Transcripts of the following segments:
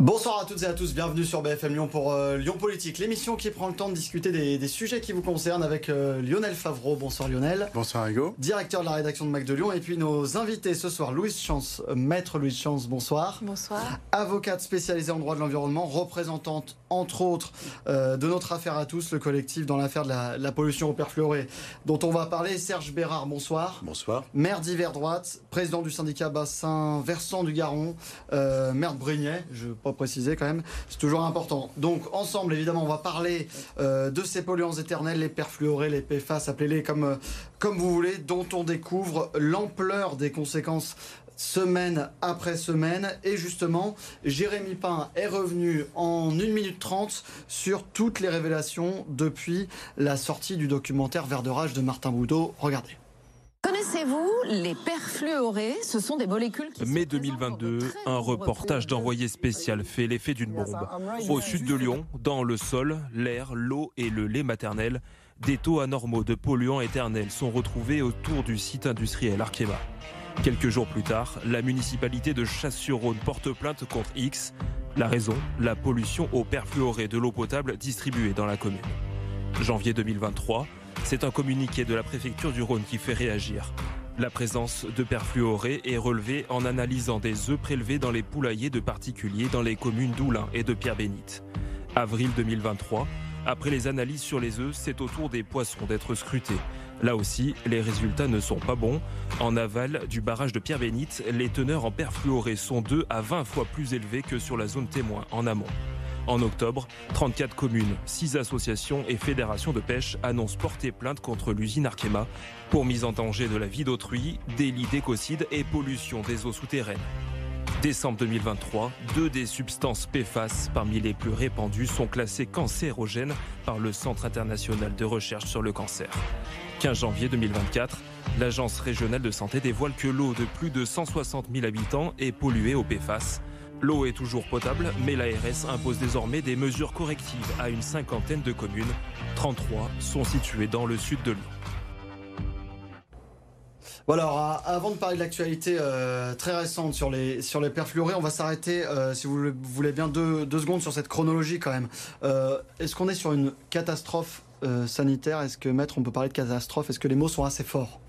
Bonsoir à toutes et à tous, bienvenue sur BFM Lyon pour euh, Lyon Politique, l'émission qui prend le temps de discuter des, sujets qui vous concernent avec euh, Lionel Favreau. Bonsoir Lionel. Bonsoir Hugo. Directeur de la rédaction de Mac de Lyon. Et puis nos invités ce soir, Louise Chance, euh, maître Louise Chance, bonsoir. Bonsoir. Avocate spécialisée en droit de l'environnement, représentante entre autres de notre affaire à tous, le collectif dans l'affaire de la, pollution au perfluoré, dont on va parler. Serge Bérard, bonsoir. Bonsoir. Maire d'hiver droite, président du syndicat bassin versant du Garon, maire de Brignais, je préciser quand même, c'est toujours important. Donc ensemble, évidemment, on va parler euh, de ces polluants éternels, les perfluorés, les PFAS, appelez-les comme, euh, comme vous voulez, dont on découvre l'ampleur des conséquences semaine après semaine. Et justement, Jérémy Pain est revenu en 1 minute 30 sur toutes les révélations depuis la sortie du documentaire Vert de rage de Martin Boudot. Regardez. Connaissez-vous les perfluorés? Ce sont des molécules qui Mai 2022, un reportage d'envoyé spécial fait l'effet d'une bombe. Au sud de Lyon, dans le sol, l'air, l'eau et le lait maternel, des taux anormaux de polluants éternels sont retrouvés autour du site industriel Arkema. Quelques jours plus tard, la municipalité de Chasse-sur-Rhône porte plainte contre X. La raison, la pollution au perfluoré de l'eau potable distribuée dans la commune. Janvier 2023, c'est un communiqué de la préfecture du Rhône qui fait réagir. La présence de perfluorés est relevée en analysant des œufs prélevés dans les poulaillers de particuliers dans les communes d'Oulin et de Pierre-Bénite. Avril 2023, après les analyses sur les œufs, c'est au tour des poissons d'être scrutés. Là aussi, les résultats ne sont pas bons. En aval du barrage de Pierre-Bénite, les teneurs en perfluoré sont 2 à 20 fois plus élevées que sur la zone témoin en amont. En octobre, 34 communes, 6 associations et fédérations de pêche annoncent porter plainte contre l'usine Arkema pour mise en danger de la vie d'autrui, délit d'écocide et pollution des eaux souterraines. Décembre 2023, deux des substances PFAS parmi les plus répandues sont classées cancérogènes par le Centre international de recherche sur le cancer. 15 janvier 2024, l'Agence régionale de santé dévoile que l'eau de plus de 160 000 habitants est polluée au PFAS. L'eau est toujours potable, mais l'ARS impose désormais des mesures correctives à une cinquantaine de communes. 33 sont situées dans le sud de Lyon. Voilà, alors, avant de parler de l'actualité euh, très récente sur les, sur les perfluorés, on va s'arrêter, euh, si vous le voulez bien, deux, secondes sur cette chronologie quand même. Euh, est-ce qu'on est sur une catastrophe sanitaire? Est-ce que, maître, on peut parler de catastrophe? Est-ce que les mots sont assez forts?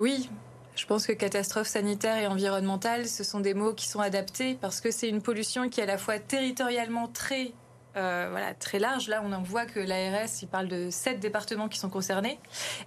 Oui, je pense que catastrophe sanitaire et environnementale, ce sont des mots qui sont adaptés parce que c'est une pollution qui est à la fois territorialement très euh, voilà, très large. Là, on en voit que l'ARS, il parle de sept départements qui sont concernés.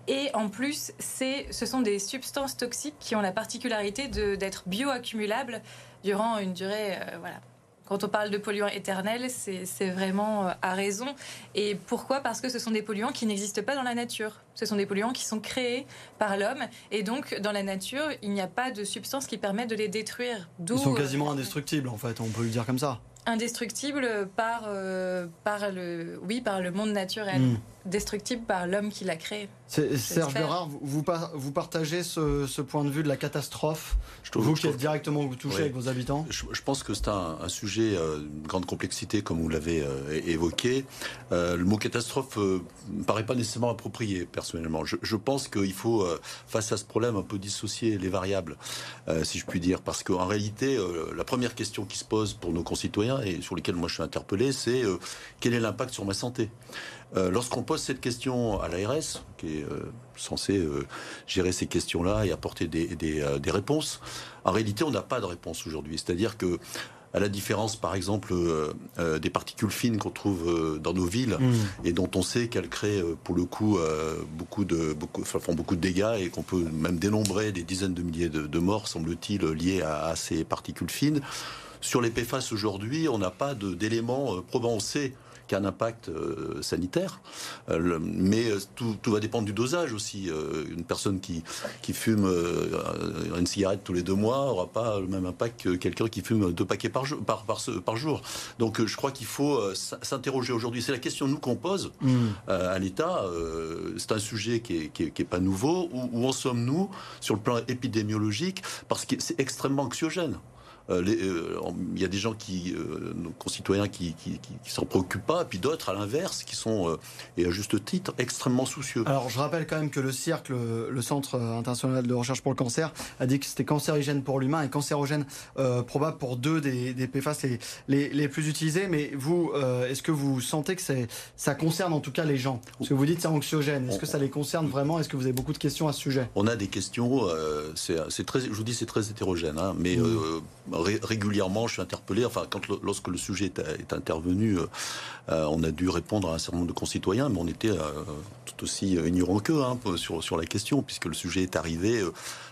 Et en plus, ce sont des substances toxiques qui ont la particularité d'être bioaccumulables durant une durée euh, voilà, quand on parle de polluants éternels, c'est vraiment euh, à raison. Et pourquoi? Parce que ce sont des polluants qui n'existent pas dans la nature. Ce sont des polluants qui sont créés par l'homme. Et donc, dans la nature, il n'y a pas de substance qui permet de les détruire. Ils sont quasiment indestructibles, en fait, on peut le dire comme ça indestructible par, euh, par, le, oui, par le monde naturel, hmm. Destructible par l'homme qui l'a créé. Serge Berard, vous, vous partagez ce, point de vue de la catastrophe je trouve, Vous qui êtes directement touché avec vos habitants? Je, pense que c'est un, sujet de euh, grande complexité, comme vous l'avez euh, évoqué. le mot catastrophe ne me paraît pas nécessairement approprié, personnellement. Je, je pense qu'il faut, face à ce problème, un peu dissocier les variables, si je puis dire. Parce qu'en réalité, la première question qui se pose pour nos concitoyens, et sur lesquels moi je suis interpellé, c'est euh, quel est l'impact sur ma santé? Euh, Lorsqu'on pose cette question à l'ARS, qui est euh, censé gérer ces questions-là et apporter des, des, réponses, en réalité on n'a pas de réponse aujourd'hui. C'est-à-dire que à la différence, par exemple, des particules fines qu'on trouve dans nos villes mmh. et dont on sait qu'elles créent, pour le coup, beaucoup de, beaucoup, beaucoup de dégâts et qu'on peut même dénombrer des dizaines de milliers de, morts, semble-t-il, liés à, ces particules fines. Sur les PFAS aujourd'hui, on n'a pas d'éléments euh, probants. On sait qu'il y a un impact euh, sanitaire, euh, mais tout, va dépendre du dosage aussi. une personne qui, qui fume une cigarette tous les deux mois n'aura pas le même impact que quelqu'un qui fume deux paquets par jour. Par, par, jour. Donc je crois qu'il faut s'interroger aujourd'hui. C'est la question nous qu'on pose mmh. à l'État. c'est un sujet qui n'est pas nouveau. Où, où en sommes-nous sur le plan épidémiologique? Parce que c'est extrêmement anxiogène. Euh, euh, il y a des gens qui, nos concitoyens, qui, qui, s'en préoccupent pas, et puis d'autres, à l'inverse, qui sont, et à juste titre, extrêmement soucieux. Alors, je rappelle quand même que le CIRC, le, Centre international de recherche pour le cancer, a dit que c'était cancérigène pour l'humain et cancérogène probable pour deux des, des PFAS les, les, les, plus utilisés. Mais vous, est-ce que vous sentez que ça concerne en tout cas les gens? Parce que vous dites c'est anxiogène. Est-ce que ça les concerne vraiment? Est-ce que vous avez beaucoup de questions à ce sujet? On a des questions. c'est très, je vous dis, c'est très hétérogène. Hein, mais mmh. Régulièrement, je suis interpellé. Enfin, quand lorsque le sujet est, intervenu, on a dû répondre à un certain nombre de concitoyens, mais on était tout aussi ignorants qu'eux hein, sur, sur la question, puisque le sujet est arrivé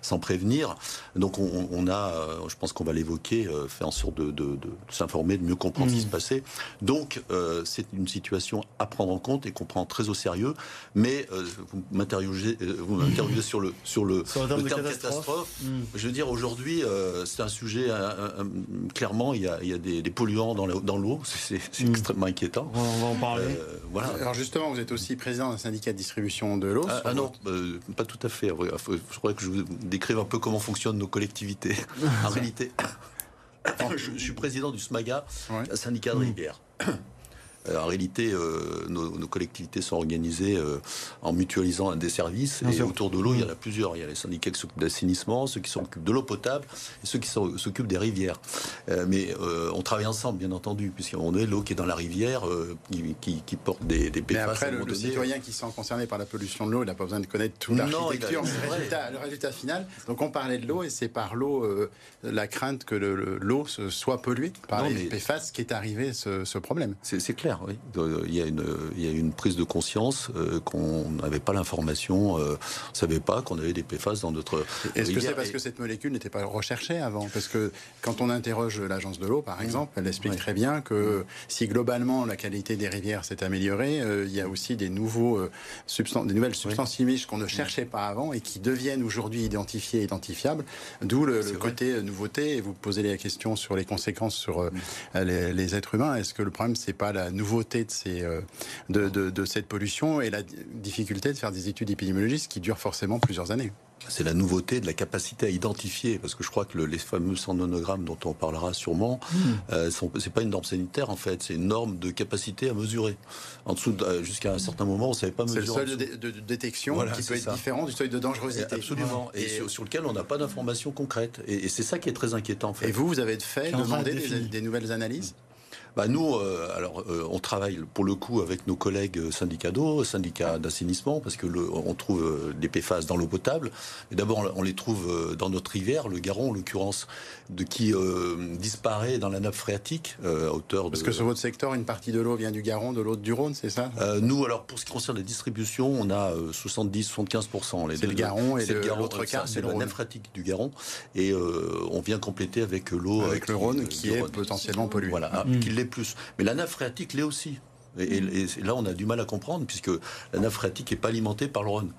sans prévenir. Donc on, a, je pense qu'on va l'évoquer, fait en sorte de, s'informer, de mieux comprendre ce qui mmh. se passait. Donc c'est une situation à prendre en compte et qu'on prend très au sérieux. Mais vous m'interrogez, vous sur le sur le, terme, catastrophe. Mmh. Je veux dire aujourd'hui, c'est un sujet clairement. Il y a, il y a des, polluants dans l'eau. C'est mmh. extrêmement inquiétant. On va en parler. voilà. Alors justement, vous êtes aussi président d'un syndicat de distribution de l'eau. Ah, ah non, pas tout à fait. Je crois que je vous décrive un peu comment fonctionnent nos collectivités. en réalité, je, suis président du SMAGA, un syndicat de rivière. Euh, en réalité, euh, nos, collectivités sont organisées euh, en mutualisant des services. et autour de l'eau, il y en a plusieurs. Il y a les syndicats qui s'occupent d'assainissement, ceux qui s'occupent de l'eau potable et ceux qui s'occupent des rivières. mais on travaille ensemble, bien entendu, puisqu'on est l'eau qui est dans la rivière, qui, porte des, des Mais après, le, citoyen qui sont concernés par la pollution de l'eau, il n'a pas besoin de connaître toute l'architecture, le résultat, le résultat final. Donc on parlait de l'eau et c'est par l'eau la crainte que l'eau soit polluée par les PFAS qui est arrivé ce, ce problème. C'est clair. Il y a une, il y a une prise de conscience euh, qu'on n'avait pas l'information, euh, on ne savait pas qu'on avait des PFAS dans notre. Est-ce que c'est parce que cette molécule n'était pas recherchée avant? Parce que quand on interroge l'agence de l'eau, par exemple, elle explique très bien que si globalement la qualité des rivières s'est améliorée, euh, il y a aussi des, nouveaux, substances, des nouvelles substances chimiques qu'on ne cherchait pas avant et qui deviennent aujourd'hui identifiées et identifiables. D'où le, côté nouveauté. Et vous posez la question sur les conséquences sur les, les, êtres humains. Est-ce que le problème, c'est pas la nouveauté nouveauté de, ces, euh, de, de, cette pollution et la difficulté de faire des études épidémiologiques qui durent forcément plusieurs années. C'est la nouveauté de la capacité à identifier, parce que je crois que les fameux sononogrammes dont on parlera sûrement, mmh. euh, c'est pas une norme sanitaire en fait, c'est une norme de capacité à mesurer. En dessous, euh, jusqu'à un certain moment, on ne savait pas mesurer. C'est le seuil de, détection qui peut être différent du seuil de dangerosité. absolument, et, sur, lequel on n'a pas d'informations concrètes. Et, c'est ça qui est très inquiétant. En fait. Et vous, vous avez fait demander des, nouvelles analyses? Bah nous, euh, alors, euh, on travaille pour le coup avec nos collègues syndicats d'eau, syndicats d'assainissement, parce que le, on trouve euh, des PFAS dans l'eau potable. Et d'abord, on les trouve dans notre rivière, le Garon en l'occurrence, de qui disparaît dans la nappe phréatique à hauteur de. Parce que sur votre secteur, une partie de l'eau vient du Garon, de l'autre du Rhône, c'est ça? Nous, alors pour ce qui concerne la distribution, on a 70-75% C'est le Garon et l'autre quart, c'est la nappe phréatique du Garon, et on vient compléter avec l'eau avec le Rhône qui, est potentiellement pollué. Voilà, mmh. qui plus. Mais la nappe phréatique l'est aussi. Et, là, on a du mal à comprendre, puisque la nappe phréatique n'est pas alimentée par le Rhône.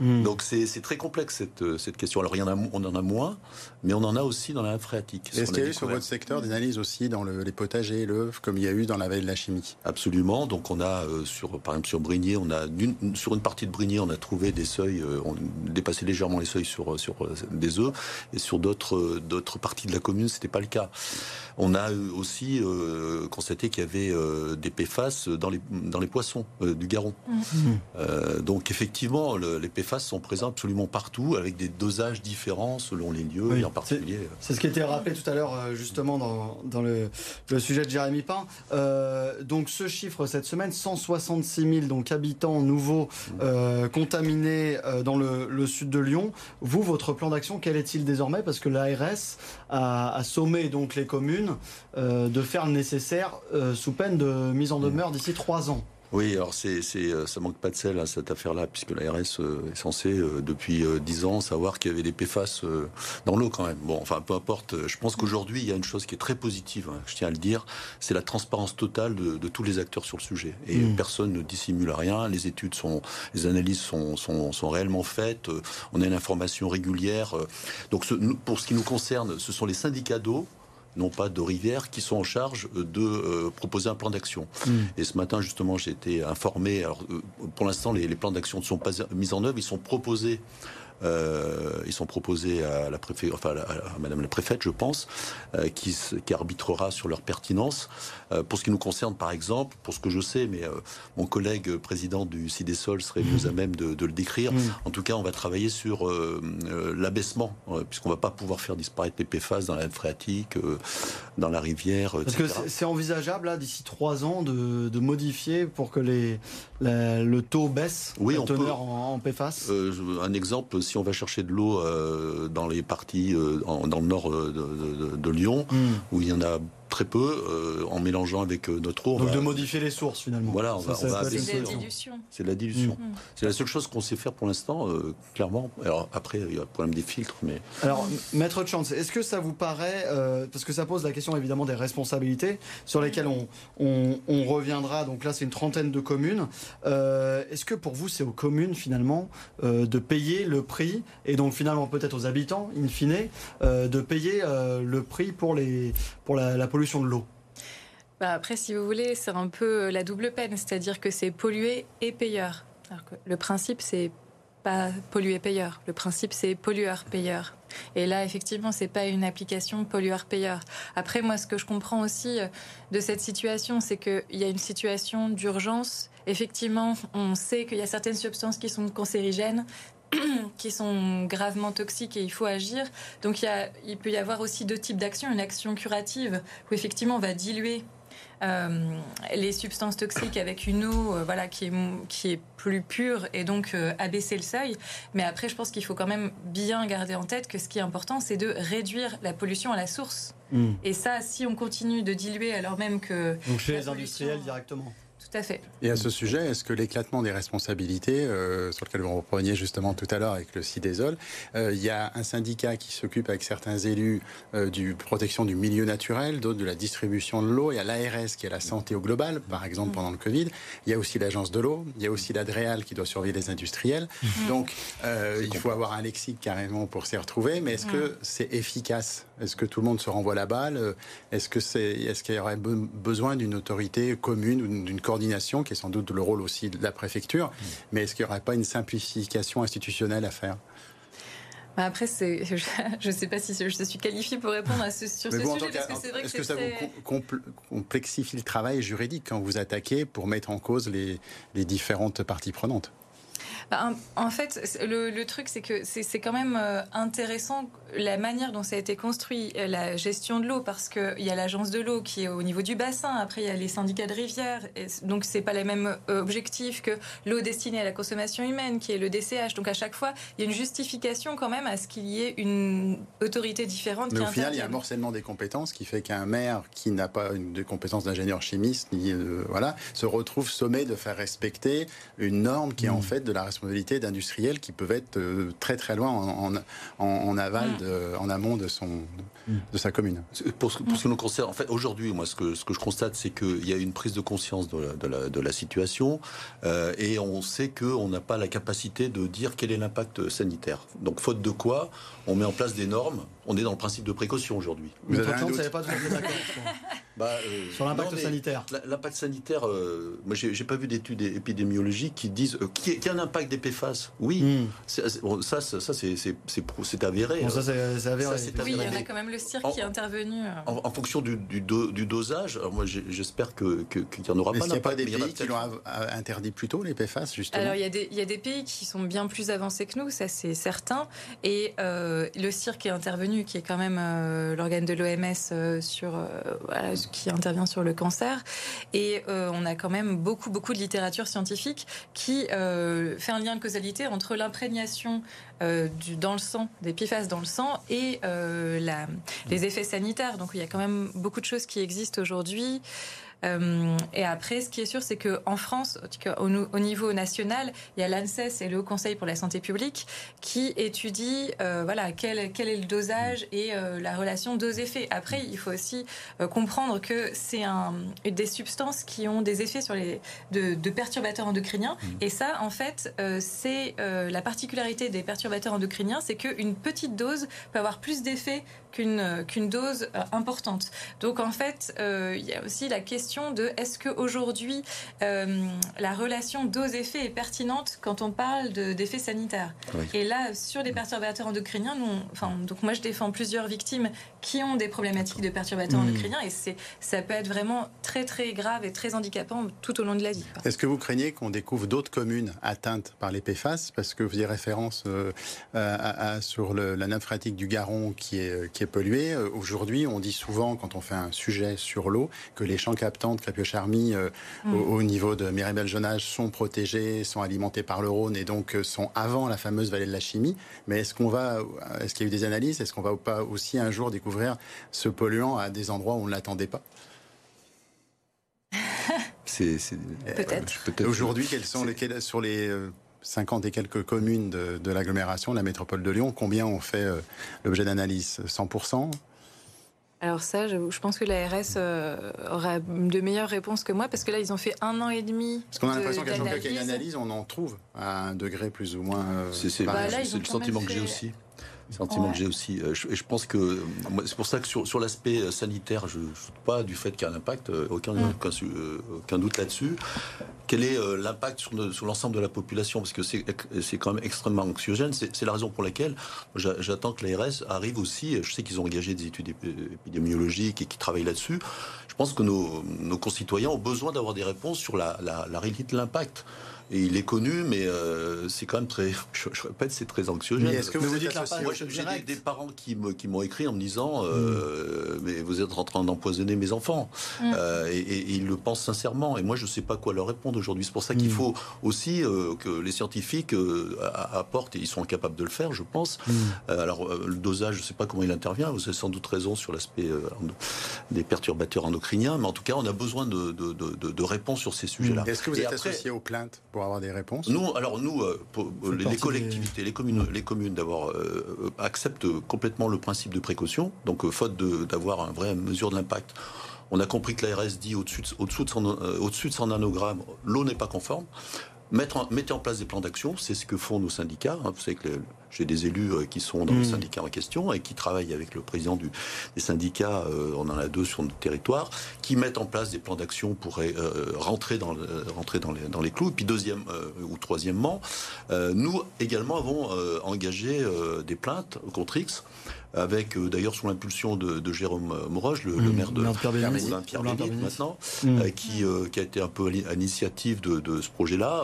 Hmm. Donc c'est très complexe cette, cette, question. Alors il y en a, on en a moins, mais on en a aussi dans la nappe phréatique. Est-ce qu'il y a eu sur votre secteur des analyses aussi dans le, les potagers et l'œuf, comme il y a eu dans la veille de la chimie Absolument. Donc on a, euh, sur, par exemple sur Brigné, on a sur une partie de Brigné, on a trouvé des seuils, euh, on dépassait légèrement les seuils sur, sur euh, des œufs, et sur d'autres parties de la commune, c'était pas le cas. On a aussi constaté qu'il y avait des PFAS dans les, dans les poissons euh, du Garon. Mmh. Euh, donc effectivement, les PFAS sont présents absolument partout, avec des dosages différents selon les lieux, et en particulier. Euh, c'est ce qui a été rappelé tout à l'heure, justement, dans, dans le, le, sujet de Jérémy Pain. donc ce chiffre cette semaine, 166 000 donc, habitants nouveaux mmh. contaminés dans le, le, sud de Lyon. Vous, votre plan d'action, quel est-il désormais? Parce que l'ARS a, a, sommé donc les communes de faire le nécessaire sous peine de mise en demeure d'ici trois ans. Oui, alors c'est, euh, ça manque pas de sel à cette affaire-là, puisque l'ARS euh, est censé euh, depuis dix ans savoir qu'il y avait des PFAS dans l'eau quand même. Bon, enfin peu importe. Je pense qu'aujourd'hui il y a une chose qui est très positive, hein, je tiens à le dire, c'est la transparence totale de, tous les acteurs sur le sujet. Et mmh. personne ne dissimule rien. Les études sont, les analyses sont, sont, sont réellement faites. On a une information régulière. Donc pour ce qui nous concerne, ce sont les syndicats d'eau non pas de rivière, qui sont en charge de euh, proposer un plan d'action. Hmm. Et ce matin, justement, j'ai été informé. Alors, euh, pour l'instant, les, plans d'action ne sont pas mis en œuvre, ils sont proposés ils sont proposés à la préfet, enfin à, Madame la préfète, je pense, qui, qui, arbitrera sur leur pertinence. pour ce qui nous concerne, par exemple, pour ce que je sais, mais mon collègue président du CIDESOL serait mieux à même de, de le décrire. En tout cas, on va travailler sur l'abaissement, puisqu'on va pas pouvoir faire disparaître les PFAS dans la phréatique, dans la rivière. Parce que c'est envisageable, d'ici trois ans, de, de, modifier pour que les, le taux baisse, oui, la teneur en, PFAS euh, Un exemple, si on va chercher de l'eau euh, dans les parties, euh, dans le nord de, Lyon, hmm. où il y en a très peu euh, en mélangeant avec euh, notre eau. Donc de modifier les sources finalement. Voilà, on va, C'est la dilution. C'est la dilution. Mm. C'est la seule chose qu'on sait faire pour l'instant, euh, clairement. Alors après, il y a le problème des filtres, mais. Alors, maître de chance, est-ce que ça vous paraît, parce que ça pose la question évidemment des responsabilités sur lesquelles on, on, reviendra. Donc là, c'est une trentaine de communes. est-ce que pour vous, c'est aux communes finalement de payer le prix et donc finalement peut-être aux habitants, in fine, de payer le prix pour les pour la, la pollution de l'eau bah Après, si vous voulez, c'est un peu la double peine, c'est-à-dire que c'est polluer et payeur. le principe, c'est pas polluer-payeur. Le principe, c'est pollueur-payeur. Et là, effectivement, c'est pas une application pollueur-payeur. Après, moi, ce que je comprends aussi euh, de cette situation, c'est qu'il y a une situation d'urgence. Effectivement, on sait qu'il y a certaines substances qui sont cancérigènes. qui sont gravement toxiques et il faut agir. Donc il, y il peut y avoir aussi deux types d'actions. Une action curative où effectivement on va diluer euh, les substances toxiques avec une eau euh, voilà, qui, est, qui est plus pure et donc euh, abaisser le seuil. Mais après, je pense qu'il faut quand même bien garder en tête que ce qui est important, c'est de réduire la pollution à la source. Hmm. Et ça, si on continue de diluer alors même que... Donc chez les industriels directement tout à fait. Et à ce sujet, est-ce que l'éclatement des responsabilités, euh, sur lequel vous repreniez justement tout à l'heure avec le CIDESOL, euh, il y a un syndicat qui s'occupe avec certains élus euh, du protection du milieu naturel, d'autres de la distribution de l'eau, il y a l'ARS qui est la santé au global, par exemple mm. pendant le Covid, il y a aussi l'agence de l'eau, il y a aussi l'ADREAL qui doit surveiller les industriels. Mm. Donc il faut avoir un lexique carrément pour s'y retrouver, mais est-ce que c'est efficace Est-ce que tout le monde se renvoie la balle? Est-ce que c'est, est-ce qu'il y aurait besoin d'une autorité commune ou d'une coordination qui est sans doute le rôle aussi de la préfecture? Mais est-ce qu'il n'y aurait pas une simplification institutionnelle à faire? Bah, après, je ne sais pas si je suis qualifiée pour répondre à ce, sur ce sujet. Est-ce que, ça vous complexifie le travail juridique quand vous attaquez pour mettre en cause les différentes parties prenantes? En fait, le, truc, c'est que c'est quand même euh, intéressant la manière dont ça a été construit, euh, la gestion de l'eau, parce qu'il y a l'agence de l'eau qui est au niveau du bassin, après il y a les syndicats de rivière, et donc c'est pas les mêmes euh, objectifs que l'eau destinée à la consommation humaine, qui est le DCH. Donc à chaque fois, il y a une justification quand même à ce qu'il y ait une autorité différente. Mais au final, il y a un morcellement des compétences qui fait qu'un maire qui n'a pas une, de compétences d'ingénieur chimiste, ni, voilà, se retrouve sommé de faire respecter une norme qui est en mmh. fait de la responsabilité d'industriels qui peuvent être euh, très très loin en, en, aval, de, en amont de, son, de sa commune. Pour ce, pour ce qui nous concerne, en fait, aujourd'hui, moi, ce que, ce que je constate, c'est qu'il y a une prise de conscience de la, de la, de la situation euh, et on sait qu'on n'a pas la capacité de dire quel est l'impact sanitaire. Donc, faute de quoi, on met en place des normes. On est dans le principe de précaution aujourd'hui. Vous avez un doute pas bah, euh, Sur l'impact sanitaire. L'impact sanitaire, euh, moi j'ai pas vu d'études épidémiologiques qui disent euh, qu'il y a un impact des PFAS. Oui, hmm. ça, ça, ça c'est avéré. Bon, ça c'est avéré. Oui, il y en a quand même le cirque qui est intervenu. En, fonction du, du, du, dosage, moi j'espère qu'il que, n'y en aura pas. Est-ce qu'il n'y a pas des pays qui l'ont interdit plus tôt les PFAS justement Alors il y, a des, il y a des pays qui sont bien plus avancés que nous, ça c'est certain. Et le cirque est intervenu, qui est quand même l'organe de l'OMS sur voilà, qui intervient sur le cancer. Et euh, on a quand même beaucoup, beaucoup de littérature scientifique qui euh, fait un lien de causalité entre l'imprégnation euh, dans le sang, des PFAS dans le sang, et les effets sanitaires. Donc il y a quand même beaucoup de choses qui existent aujourd'hui. Euh, et après, ce qui est sûr, c'est qu'en France, au, au, niveau national, il y a l'ANSES et le Haut Conseil pour la santé publique qui étudient euh, voilà, quel, quel, est le dosage et euh, la relation dose-effet. Après, il faut aussi comprendre que c'est un, des substances qui ont des effets sur les, de, de perturbateurs endocriniens. Mmh. Et ça, en fait, c'est la particularité des perturbateurs endocriniens, c'est qu'une petite dose peut avoir plus d'effets qu'une qu'une dose importante. Donc, en fait, il y a aussi la question question de est-ce qu'aujourd'hui euh, la relation dose-effet est pertinente quand on parle d'effets sanitaires. Et là, sur les perturbateurs endocriniens, nous, enfin, donc moi je défends plusieurs victimes qui ont des problématiques de perturbateurs mmh. endocriniens et ça peut être vraiment très très grave et très handicapant tout au long de la vie. Est-ce que vous craignez qu'on découvre d'autres communes atteintes par les PFAS Parce que vous y référence euh, à, sur le, la nappe phréatique du Garon qui est, qui est polluée. Euh, aujourd'hui, on dit souvent, quand on fait un sujet sur l'eau, que les champs captants de Crépio-Charmy euh, mmh. au, niveau de Miribel-Jonage sont protégés, sont alimentés par le Rhône et donc sont avant la fameuse vallée de la chimie. Mais est-ce qu'on va, est-ce qu'il y a eu des analyses? Est-ce qu'on va pas aussi un jour découvrir ce polluant à des endroits où on ne l'attendait pas? C'est, Peut-être. Aujourd'hui, quels sont les, sur les 50 euh, et quelques communes de, l'agglomération, de la métropole de Lyon, combien ont fait euh, l'objet d'analyse 100% alors ça, je, pense que l'ARS euh, aura de meilleures réponses que moi, parce que là, ils ont fait un an et demi. Parce qu'on a l'impression qu'à chaque fois qu'il y a une analyse, on en trouve à un degré plus ou moins. c'est bah, le sentiment que j'ai aussi sentiment que j'ai aussi. Euh, et je pense que c'est pour ça que sur, sur l'aspect euh, sanitaire, je ne doute pas du fait qu'il y a un impact, euh, aucun, mm. aucun, doute là-dessus. Quel est l'impact sur, sur l'ensemble de la population? Parce que c'est quand même extrêmement anxiogène. C'est la raison pour laquelle j'attends que l'ARS arrive aussi. Je sais qu'ils ont engagé des études épidémiologiques et qui travaillent là-dessus. Je pense que nos, nos, concitoyens ont besoin d'avoir des réponses sur la, la, la réalité de l'impact. Et il est connu, mais euh, c'est quand même très, je, répète, c'est très anxieux. Mais est-ce que vous, dites Moi, j'ai des, parents qui me, qui m'ont écrit en me disant, euh, hmm. mais vous êtes en train d'empoisonner mes enfants, hmm. euh, et, ils le pensent sincèrement. Et moi, je ne sais pas quoi leur répondre aujourd'hui. C'est pour ça qu'il hmm. faut aussi que les scientifiques apportent, et ils sont incapables de le faire, je pense. alors, le dosage, je ne sais pas comment il intervient. Vous avez sans doute raison sur l'aspect des perturbateurs endocriniens, mais en tout cas, on a besoin de, de, de, de réponses sur ces sujets-là. Est-ce que vous êtes associé aux plaintes? Pour avoir des réponses Nous, alors nous, euh, euh, les, collectivités, les communes, les communes d'abord euh, acceptent complètement le principe de précaution. Donc, faute d'avoir une vraie mesure de l'impact, on a compris que l'ARS dit au-dessus de, au de, son, au de 100 nanogrammes, l'eau n'est pas conforme. Mettre en, mettez en place des plans d'action, c'est ce que font nos syndicats. Hein. Vous savez que j'ai des élus euh, qui sont dans le mmh. syndicat en question et qui travaillent avec le président du, des syndicats, euh, on en a deux sur notre territoire, qui mettent en place des plans d'action pour euh, rentrer, dans, rentrer dans, les, dans les clous. Et puis deuxième ou troisièmement, nous également avons engagé des plaintes contre X avec d'ailleurs sous l'impulsion de, Jérôme Moroge, le, mmh. maire de Pierre, maintenant, mmh. qui, qui a été un peu à l'initiative de, de, ce projet-là.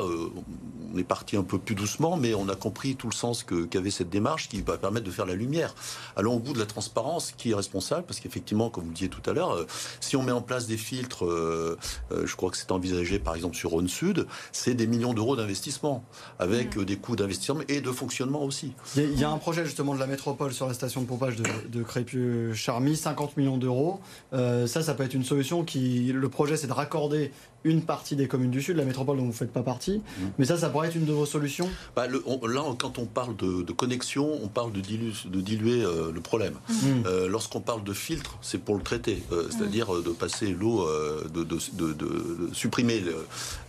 on est parti un peu plus doucement, mais on a compris tout le sens que avait cette démarche qui va permettre de faire la lumière. Allons au bout de la transparence, qui est responsable, parce qu'effectivement, comme vous le disiez tout à l'heure, euh, si on met en place des filtres, euh, euh, je crois que c'est envisagé par exemple sur Rhône Sud, c'est des millions d'euros d'investissement, avec mmh. des coûts d'investissement et de fonctionnement aussi. Il y, a un projet justement de la métropole sur la station de pompage de, de Crépieux-Charmy, 50 millions d'euros. ça, ça peut être une solution qui. Le projet, c'est de raccorder une partie des communes du Sud, la métropole dont vous ne faites pas partie. Mmh. Mais ça, ça pourrait être une de vos solutions? Bah, Là, quand on parle de, connexion, on parle de, de diluer euh, le problème. Mmh. Euh, lorsqu'on parle de filtre, c'est pour le traiter, euh, mmh. c'est-à-dire de passer l'eau, de, de, supprimer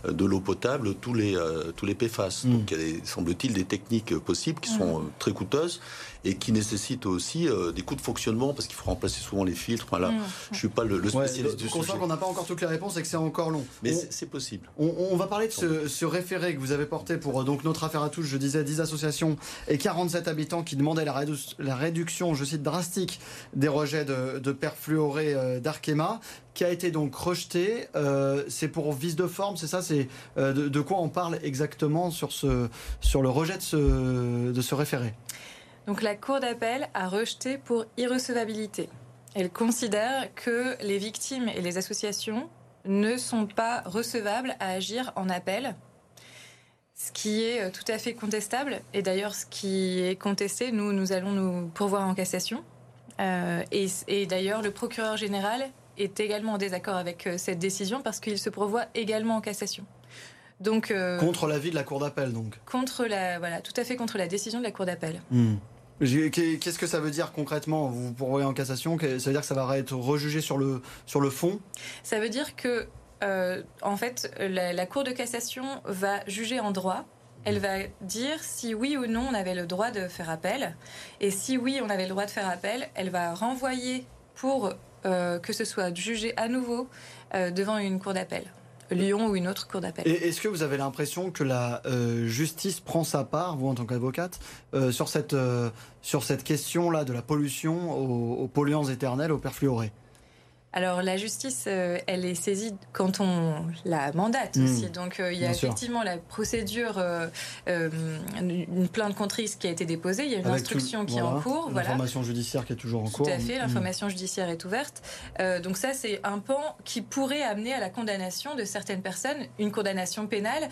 de l'eau potable tous les, tous les PFAS. Donc il y a, semble-t-il, des techniques possibles qui sont très coûteuses et qui nécessite aussi euh, des coûts de fonctionnement parce qu'il faut remplacer souvent les filtres. Voilà, mmh. je suis pas le, spécialiste du sujet. qu'on n'a pas encore toutes les réponses et que c'est encore long. Mais c'est possible. On, va parler de ce, référé que vous avez porté pour euh, donc notre affaire à tous. Je disais 10 associations et 47 habitants qui demandaient la, la réduction, je cite, drastique des rejets de, de perfluoré euh, d'Arkema qui a été donc rejeté. c'est pour vice de forme, c'est ça C'est de, quoi on parle exactement sur, ce, sur le rejet de ce, de ce référé? Donc la Cour d'appel a rejeté pour irrecevabilité. Elle considère que les victimes et les associations ne sont pas recevables à agir en appel, ce qui est euh, tout à fait contestable. Et d'ailleurs, ce qui est contesté, nous, nous allons nous pourvoir en cassation. Euh, et, d'ailleurs, le procureur général est également en désaccord avec euh, cette décision parce qu'il se pourvoit également en cassation. Donc, contre l'avis de la Cour d'appel, donc. Contre la, voilà, tout à fait contre la décision de la Cour d'appel. Hmm. Qu'est-ce que ça veut dire concrètement Vous pourvoyez en cassation Ça veut dire que ça va être rejugé sur le, sur le fond? Ça veut dire que, euh, en fait, la, Cour de cassation va juger en droit. Elle va dire si oui ou non on avait le droit de faire appel. Et si oui, on avait le droit de faire appel, elle va renvoyer pour que ce soit jugé à nouveau devant une cour d'appel. Lyon ou une autre cour d'appel. Est-ce que vous avez l'impression que la euh, justice prend sa part, vous en tant qu'avocate, euh, sur cette, euh, cette question-là de la pollution aux, aux polluants éternels, aux perfluorés alors la justice, euh, elle est saisie quand on la mandate hmm. aussi. Donc euh, il y a effectivement la procédure, euh, une plainte contre risque qui a été déposée, il y a une instruction qui est en cours. L'information judiciaire qui est toujours en cours. Tout à fait, l'information judiciaire est ouverte. donc ça, c'est un pan qui pourrait amener à la condamnation de certaines personnes, une condamnation pénale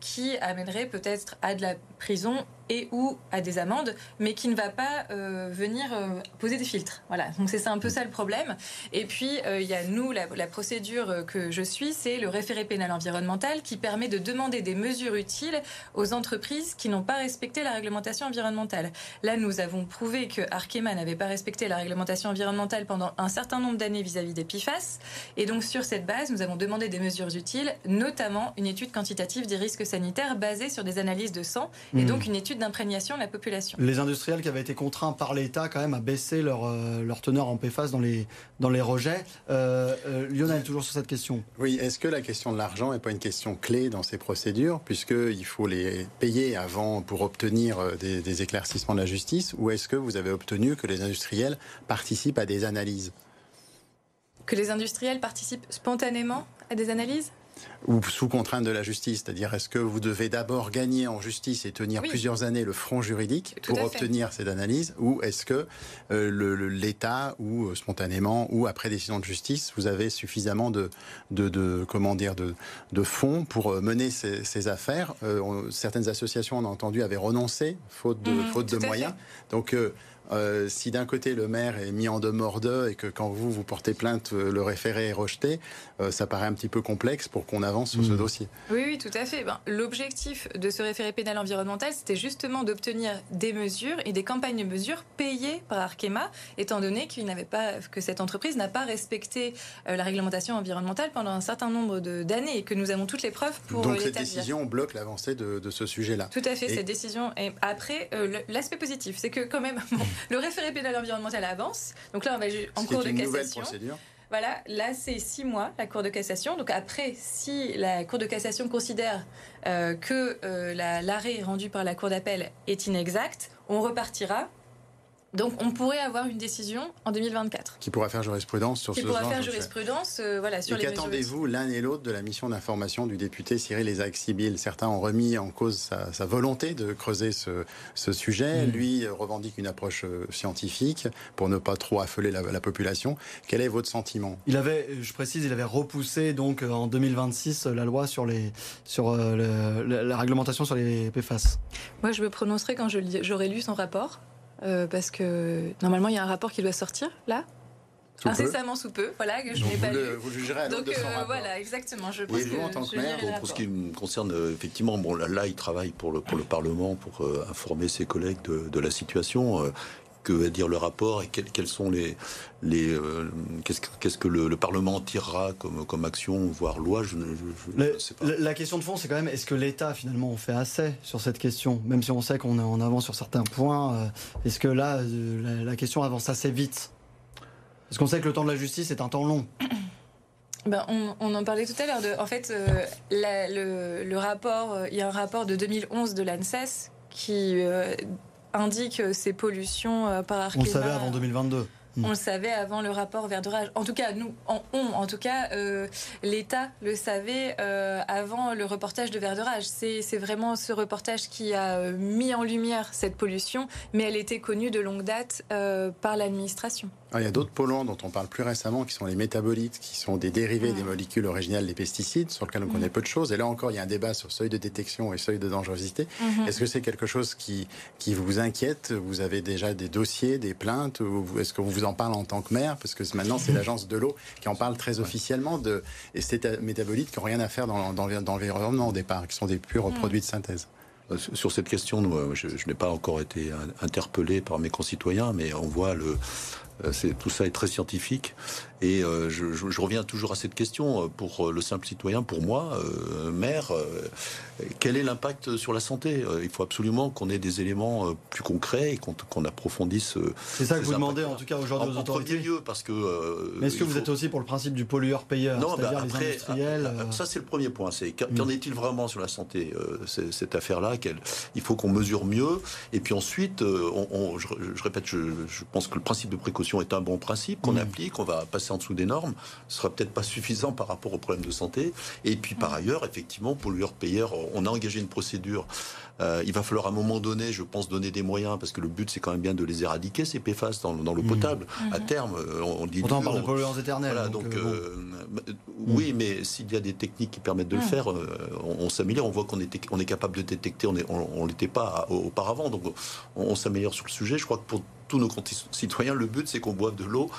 qui amènerait peut-être à de la prison et ou à des amendes, mais qui ne va pas euh, venir euh, poser des filtres. Voilà, donc c'est un peu ça le problème. Et puis, euh, il y a nous, la, la procédure que je suis, c'est le référé pénal environnemental qui permet de demander des mesures utiles aux entreprises qui n'ont pas respecté la réglementation environnementale. Là, nous avons prouvé que Arkema n'avait pas respecté la réglementation environnementale pendant un certain nombre d'années vis-à-vis des PFAS. Et donc, sur cette base, nous avons demandé des mesures utiles, notamment une étude quantitative des risques sanitaires basée sur des analyses de sang et mmh. donc une étude d'imprégnation de la population. Les industriels qui avaient été contraints par l'État quand même à baisser leur, euh, leur teneur en PFAS dans les, dans les rejets. Euh, euh, Lionel, toujours sur cette question. Oui, est-ce que la question de l'argent n'est pas une question clé dans ces procédures, puisqu'il faut les payer avant pour obtenir des, des éclaircissements de la justice, ou est-ce que vous avez obtenu que les industriels participent à des analyses? Que les industriels participent spontanément à des analyses? Ou sous contrainte de la justice C'est-à-dire, est-ce que vous devez d'abord gagner en justice et tenir plusieurs années le front juridique pour obtenir cette analyse Ou est-ce que euh, l'État, ou euh, spontanément, ou après décision de justice, vous avez suffisamment de, de, comment dire, de, de fonds pour euh, mener ces, affaires? Certaines associations, on a entendu, avaient renoncé, faute de, mmh, faute de moyens. Donc, euh, si d'un côté le maire est mis en demeure d'eux et que quand vous vous portez plainte, euh, le référé est rejeté, euh, ça paraît un petit peu complexe pour qu'on avance sur ce hmm. dossier. Oui, oui, tout à fait. Ben, L'objectif de ce référé pénal environnemental, c'était justement d'obtenir des mesures et des campagnes de mesures payées par Arkema, étant donné qu'il n'avait pas, que cette entreprise n'a pas respecté la réglementation environnementale pendant un certain nombre d'années et que nous avons toutes les preuves pour Donc cette décision bloque l'avancée de, ce sujet-là. Tout à fait, cette décision. Et après, l'aspect positif, c'est que quand même, Le référé pénal environnemental avance. Donc là, on va en cours de cassation. Voilà, là c'est six mois la Cour de cassation. Donc après, si la Cour de cassation considère euh, que euh, l'arrêt rendu par la Cour d'appel est inexact, on repartira donc on pourrait avoir une décision en 2024. Qui pourra faire jurisprudence sur ce Qui pourra faire jurisprudence euh, voilà, sur et qu'attendez-vous l'un et l'autre de la mission d'information du député Cyril Isaac Sibyl Certains ont remis en cause sa, volonté de creuser ce, sujet. Mm. Lui euh, revendique une approche euh, scientifique pour ne pas trop affoler la, population. Quel est votre sentiment? Il avait, je précise, il avait repoussé donc en 2026 la loi sur, les, sur la réglementation sur les PFAS. Moi je me prononcerai quand j'aurai lu son rapport. Euh, parce que normalement il y a un rapport qui doit sortir là. Sous incessamment sous peu, voilà, que je n'ai pas lu. Vous jugerez à Donc, euh, voilà, exactement. Je pense vous, en tant que maire, pour, ce qui me concerne, euh, effectivement, bon, là, là, il travaille pour le, pour le Parlement, pour informer ses collègues de, de la situation que va dire le rapport et quels, sont les, les euh, qu'est-ce, que le, Parlement tirera comme, comme action, voire loi je, sais pas. La question de fond, c'est quand même est-ce que l'État finalement fait assez sur cette question, même si on sait qu'on est en avant sur certains points. Euh, est-ce que là, euh, la, question avance assez vite? Parce qu'on sait que le temps de la justice est un temps long. Ben, on, en parlait tout à l'heure. De, en fait, le, le, rapport, il y a un rapport de 2011 de l'ANSES qui indique ces pollutions euh, par Arkema. On le savait avant 2022. On le savait avant le rapport verdurage. En tout cas, nous, en on, en tout cas, euh, l'État le savait euh, avant le reportage de verdurage. C'est vraiment ce reportage qui a mis en lumière cette pollution, mais elle était connue de longue date par l'administration. Ah, il y a d'autres polluants dont on parle plus récemment, qui sont les métabolites, qui sont des dérivés des molécules originales des pesticides, sur lesquels on connaît peu de choses. Et là encore, il y a un débat sur seuil de détection et seuil de dangerosité. Mhm. Est-ce que c'est quelque chose qui, qui vous inquiète? Vous avez déjà des dossiers, des plaintes? Est-ce que vous en parlez en tant que maire? Parce que maintenant, c'est l'agence de l'eau qui en parle très officiellement. De, et ces métabolites qui n'ont rien à faire dans, dans, l'environnement au départ, qui sont des purs produits de synthèse. Euh, sur cette question, je, je n'ai pas encore été interpellé par mes concitoyens, mais on voit le, tout ça est très scientifique. Et je, je, je, reviens toujours à cette question pour le simple citoyen, pour moi, maire, quel est l'impact sur la santé? Il faut absolument qu'on ait des éléments plus concrets et qu'on approfondisse. C'est ça que vous demandez en tout cas aujourd'hui aux autorités. En lieu, parce que. Mais est-ce que vous êtes aussi pour le principe du pollueur-payeur Non, bah après, les industriels ah, ça c'est le premier point. C'est qu'en mm. est-il vraiment sur la santé cette affaire-là Il faut qu'on mesure mieux. Et puis ensuite, on, je, répète, je, pense que le principe de précaution est un bon principe qu'on mm. applique. On va passer en dessous des normes. Ce sera peut-être pas suffisant par rapport aux problèmes de santé. Et puis par mm. ailleurs, effectivement, pollueur-payeur, on a engagé une procédure euh, il va falloir à un moment donné, je pense, donner des moyens, parce que le but, c'est quand même bien de les éradiquer, ces PFAS, dans, l'eau mmh. potable. À mmh. terme, euh, on, dit... Pourtant, on parle de polluants éternels. Voilà, donc, euh, oui, mais s'il y a des techniques qui permettent de le mmh. faire, on, s'améliore. On voit qu'on est, on est capable de détecter, on ne l'était pas auparavant. Donc, on, s'améliore sur le sujet. Je crois que pour tous nos citoyens, le but c'est qu'on boive de l'eau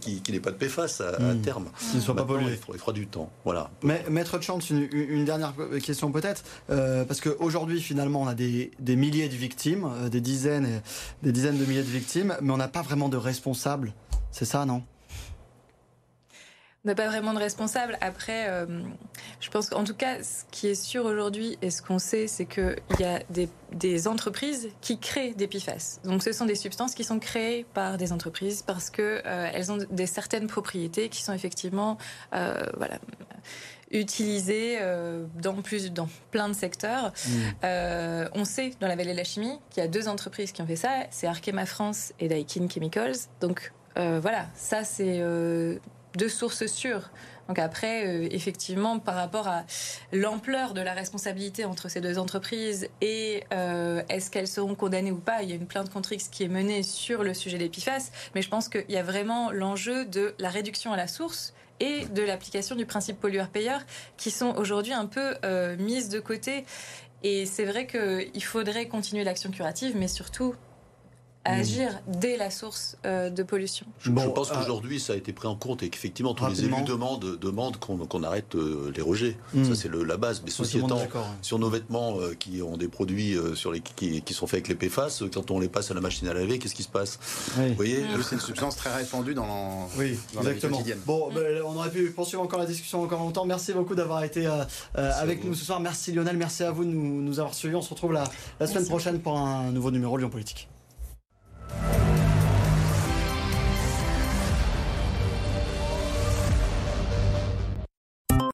qui, qui n'ait pas de PFAS à, terme. Qui ne soit pas pollué. Il faudra, du temps. Voilà. Mais, Maître Chance, une, une, dernière question peut-être, parce qu'aujourd'hui, finalement, on a des, milliers de victimes, euh, des dizaines, des dizaines de milliers de victimes, mais on n'a pas vraiment de responsables. C'est ça, non? on n'a pas vraiment de responsable. Après, euh, je pense qu'en tout cas, ce qui est sûr aujourd'hui et ce qu'on sait, c'est qu'il y a des, entreprises qui créent des PFAS. Donc, ce sont des substances qui sont créées par des entreprises parce qu'elles euh, ont des certaines propriétés qui sont effectivement, voilà utilisé euh, dans, plus, dans plein de secteurs. Mm. Euh, on sait dans la vallée de la chimie qu'il y a deux entreprises qui ont fait ça, c'est Arkema France et Daikin Chemicals. Donc euh, voilà, ça c'est deux sources sûres. Donc après, effectivement, par rapport à l'ampleur de la responsabilité entre ces deux entreprises et est-ce qu'elles seront condamnées ou pas, il y a une plainte contre X qui est menée sur le sujet des PFAS, mais je pense qu'il y a vraiment l'enjeu de la réduction à la source et de l'application du principe pollueur-payeur qui sont aujourd'hui un peu euh, mises de côté. Et c'est vrai qu'il faudrait continuer l'action curative, mais surtout agir dès la source euh, de pollution. Je, pense euh, qu'aujourd'hui, ça a été pris en compte et qu'effectivement, tous les élus demandent, demandent qu'on arrête euh, les rejets. Hmm. Ça, c'est la base. Mais ceci étant, sur nos vêtements qui ont des produits sur les, qui, sont faits avec les PFAS, quand on les passe à la machine à laver, qu'est-ce qui se passe? Vous voyez? C'est une substance très répandue dans, oui, la vie quotidienne. Bon, ben, on aurait pu poursuivre encore la discussion encore longtemps. Merci beaucoup d'avoir été avec nous ce soir. Merci Lionel, merci à vous de nous, nous avoir suivis. On se retrouve la, la semaine prochaine pour un nouveau numéro Lyon Politique. Bye.